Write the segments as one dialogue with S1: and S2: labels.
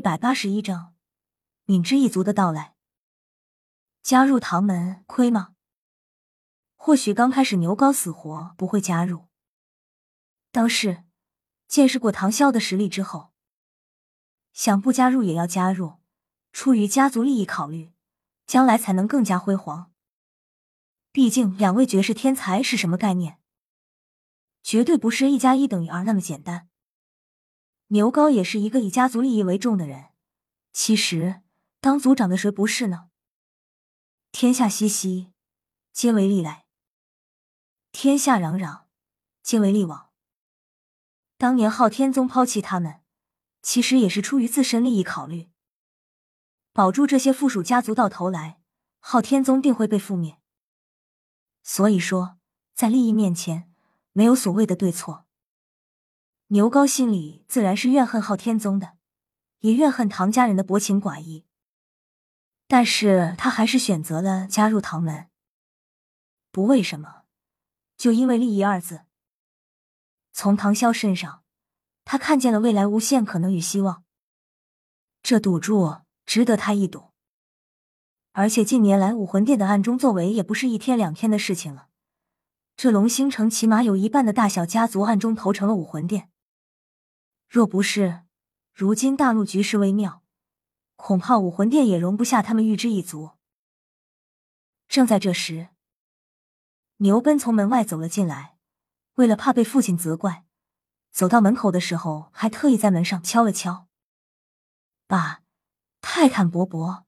S1: 一百八十一章，敏之一族的到来。加入唐门亏吗？或许刚开始牛高死活不会加入，当是见识过唐潇的实力之后，想不加入也要加入。出于家族利益考虑，将来才能更加辉煌。毕竟两位绝世天才是什么概念？绝对不是一加一等于二那么简单。牛高也是一个以家族利益为重的人。其实当族长的谁不是呢？天下熙熙，皆为利来；天下攘攘，皆为利往。当年昊天宗抛弃他们，其实也是出于自身利益考虑。保住这些附属家族，到头来昊天宗定会被覆灭。所以说，在利益面前，没有所谓的对错。牛高心里自然是怨恨昊天宗的，也怨恨唐家人的薄情寡义。但是他还是选择了加入唐门，不为什么，就因为利益二字。从唐潇身上，他看见了未来无限可能与希望。这赌注。值得他一赌，而且近年来武魂殿的暗中作为也不是一天两天的事情了。这龙兴城起码有一半的大小家族暗中投诚了武魂殿。若不是如今大陆局势微妙，恐怕武魂殿也容不下他们玉之一族。正在这时，牛奔从门外走了进来，为了怕被父亲责怪，走到门口的时候还特意在门上敲了敲。爸。泰坦伯伯，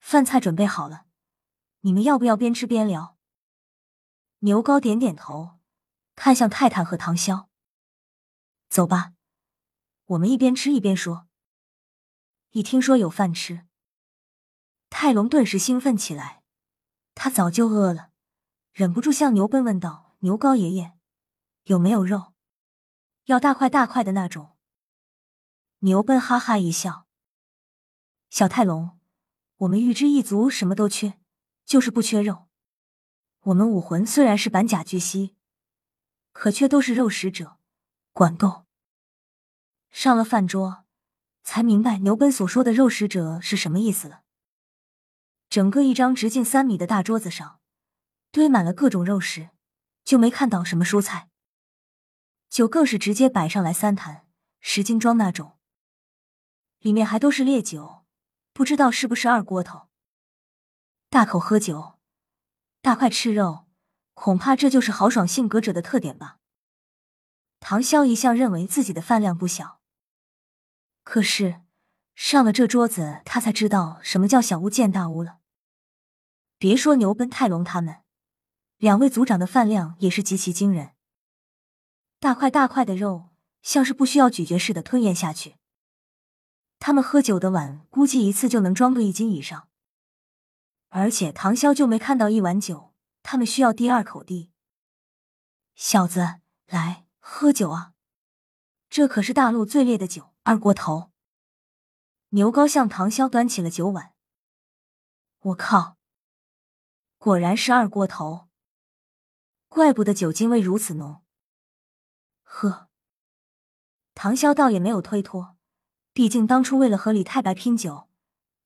S1: 饭菜准备好了，你们要不要边吃边聊？牛高点点头，看向泰坦和唐潇：“走吧，我们一边吃一边说。”一听说有饭吃，泰隆顿时兴奋起来，他早就饿了，忍不住向牛奔问道：“牛高爷爷，有没有肉？要大块大块的那种？”牛奔哈哈一笑。小泰龙，我们玉之一族什么都缺，就是不缺肉。我们武魂虽然是板甲巨蜥，可却都是肉食者，管够。上了饭桌，才明白牛奔所说的肉食者是什么意思了。整个一张直径三米的大桌子上，堆满了各种肉食，就没看到什么蔬菜。酒更是直接摆上来三坛，十斤装那种，里面还都是烈酒。不知道是不是二锅头？大口喝酒，大块吃肉，恐怕这就是豪爽性格者的特点吧。唐潇一向认为自己的饭量不小，可是上了这桌子，他才知道什么叫小巫见大巫了。别说牛奔、泰龙他们，两位族长的饭量也是极其惊人，大块大块的肉，像是不需要咀嚼似的吞咽下去。他们喝酒的碗，估计一次就能装个一斤以上。而且唐潇就没看到一碗酒，他们需要第二口地。小子，来喝酒啊！这可是大陆最烈的酒，二锅头。牛高向唐潇端起了酒碗。我靠，果然是二锅头，怪不得酒精味如此浓。喝。唐潇倒也没有推脱。毕竟当初为了和李太白拼酒，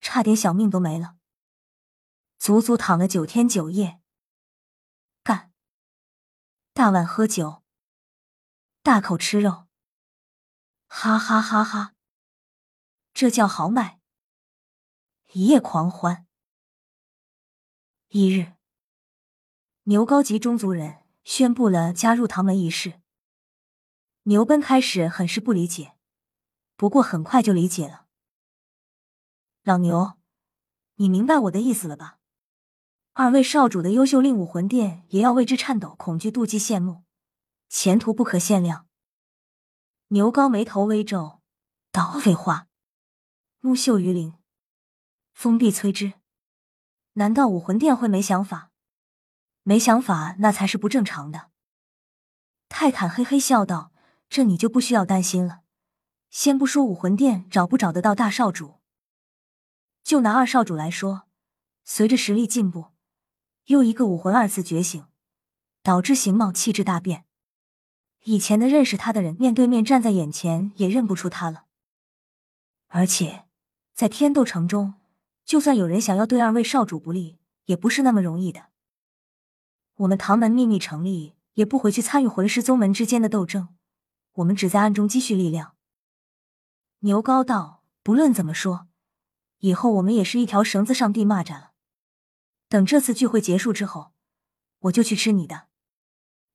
S1: 差点小命都没了，足足躺了九天九夜。干！大碗喝酒，大口吃肉，哈哈哈哈！这叫豪迈，一夜狂欢。一日，牛高级中族人宣布了加入唐门一事。牛奔开始很是不理解。不过很快就理解了，老牛，你明白我的意思了吧？二位少主的优秀令武魂殿也要为之颤抖、恐惧、妒忌、羡慕，前途不可限量。牛高眉头微皱，道：“废话，木秀于林，风必摧之。难道武魂殿会没想法？没想法那才是不正常的。”泰坦嘿嘿笑道：“这你就不需要担心了。”先不说武魂殿找不找得到大少主，就拿二少主来说，随着实力进步，又一个武魂二次觉醒，导致形貌气质大变。以前的认识他的人，面对面站在眼前也认不出他了。而且在天斗城中，就算有人想要对二位少主不利，也不是那么容易的。我们唐门秘密成立，也不回去参与魂师宗门之间的斗争，我们只在暗中积蓄力量。牛高道，不论怎么说，以后我们也是一条绳子上钉蚂蚱了。等这次聚会结束之后，我就去吃你的，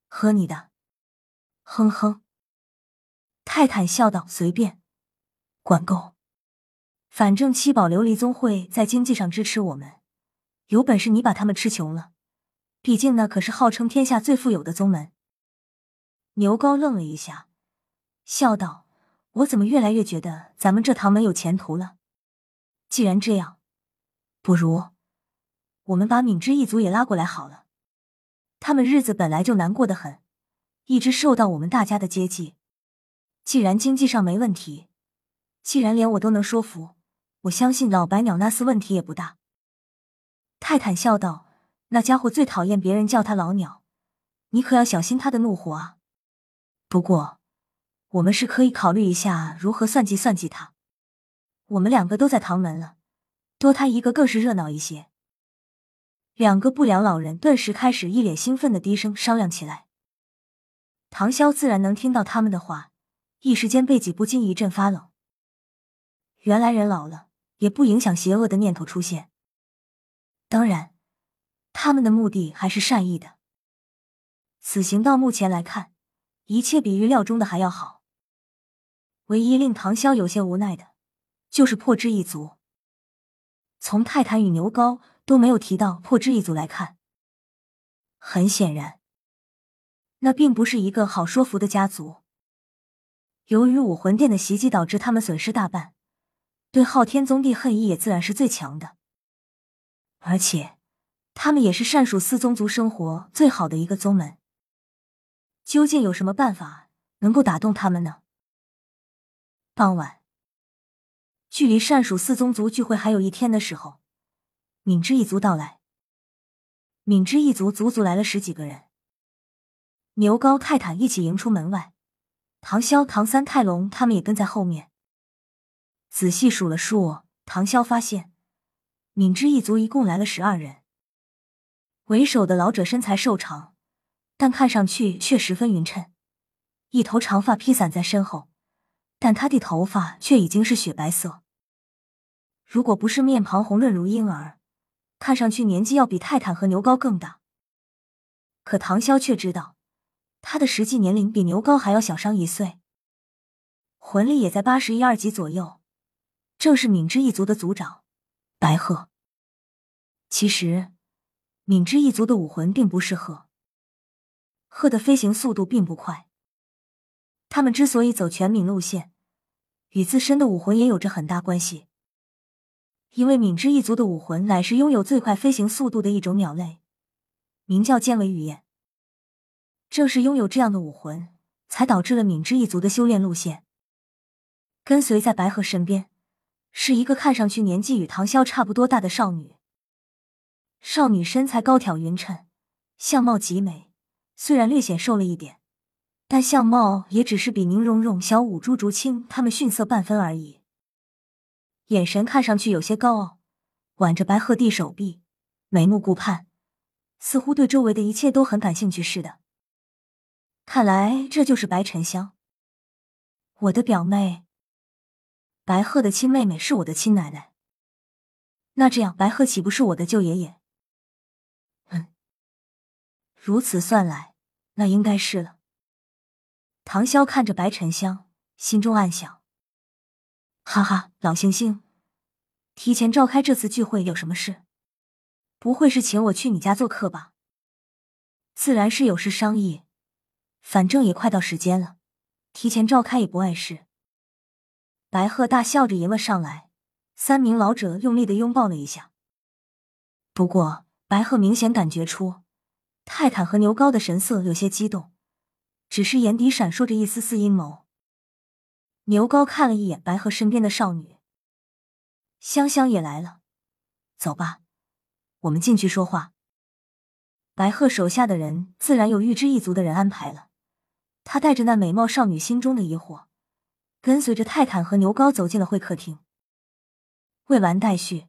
S1: 喝你的。哼哼。泰坦笑道：“随便，管够。反正七宝琉璃宗会在经济上支持我们，有本事你把他们吃穷了。毕竟那可是号称天下最富有的宗门。”牛高愣了一下，笑道：“我怎么越来越觉得咱们这唐门有前途了？既然这样，不如我们把敏之一族也拉过来好了。他们日子本来就难过的很，一直受到我们大家的接济。”既然经济上没问题，既然连我都能说服，我相信老白鸟那厮问题也不大。泰坦笑道：“那家伙最讨厌别人叫他老鸟，你可要小心他的怒火啊。不过，我们是可以考虑一下如何算计算计他。我们两个都在唐门了，多他一个更是热闹一些。”两个不良老人顿时开始一脸兴奋的低声商量起来。唐潇自然能听到他们的话。一时间背脊不禁一阵发冷。原来人老了也不影响邪恶的念头出现。当然，他们的目的还是善意的。此行到目前来看，一切比预料中的还要好。唯一令唐潇有些无奈的，就是破之一族。从泰坦与牛高都没有提到破之一族来看，很显然，那并不是一个好说服的家族。由于武魂殿的袭击导致他们损失大半，对昊天宗帝恨意也自然是最强的。而且，他们也是善属四宗族生活最好的一个宗门。究竟有什么办法能够打动他们呢？傍晚，距离善属四宗族聚会还有一天的时候，敏之一族到来。敏之一族足足来了十几个人，牛高、泰坦一起迎出门外。唐潇、唐三、泰隆他们也跟在后面。仔细数了数，唐潇发现，敏之一族一共来了十二人。为首的老者身材瘦长，但看上去却十分匀称，一头长发披散在身后，但他的头发却已经是雪白色。如果不是面庞红润如婴儿，看上去年纪要比泰坦和牛高更大。可唐潇却知道。他的实际年龄比牛高还要小上一岁，魂力也在八十一二级左右，正是敏之一族的族长白鹤。其实，敏之一族的武魂并不是鹤，鹤的飞行速度并不快。他们之所以走全敏路线，与自身的武魂也有着很大关系。因为敏之一族的武魂乃是拥有最快飞行速度的一种鸟类，名叫剑尾羽燕。正是拥有这样的武魂，才导致了敏之一族的修炼路线。跟随在白鹤身边，是一个看上去年纪与唐潇差不多大的少女。少女身材高挑匀称，相貌极美，虽然略显瘦了一点，但相貌也只是比宁荣荣、小舞、朱竹清他们逊色半分而已。眼神看上去有些高傲，挽着白鹤帝手臂，眉目顾盼，似乎对周围的一切都很感兴趣似的。看来这就是白沉香，我的表妹。白鹤的亲妹妹是我的亲奶奶，那这样白鹤岂不是我的舅爷爷？嗯，如此算来，那应该是了。唐潇看着白沉香，心中暗想：哈哈，老星星，提前召开这次聚会有什么事？不会是请我去你家做客吧？自然是有事商议。反正也快到时间了，提前召开也不碍事。白鹤大笑着迎了上来，三名老者用力的拥抱了一下。不过，白鹤明显感觉出泰坦和牛高的神色有些激动，只是眼底闪烁着一丝丝阴谋。牛高看了一眼白鹤身边的少女，香香也来了，走吧，我们进去说话。白鹤手下的人自然有预知一族的人安排了。他带着那美貌少女心中的疑惑，跟随着泰坦和牛高走进了会客厅。未完待续。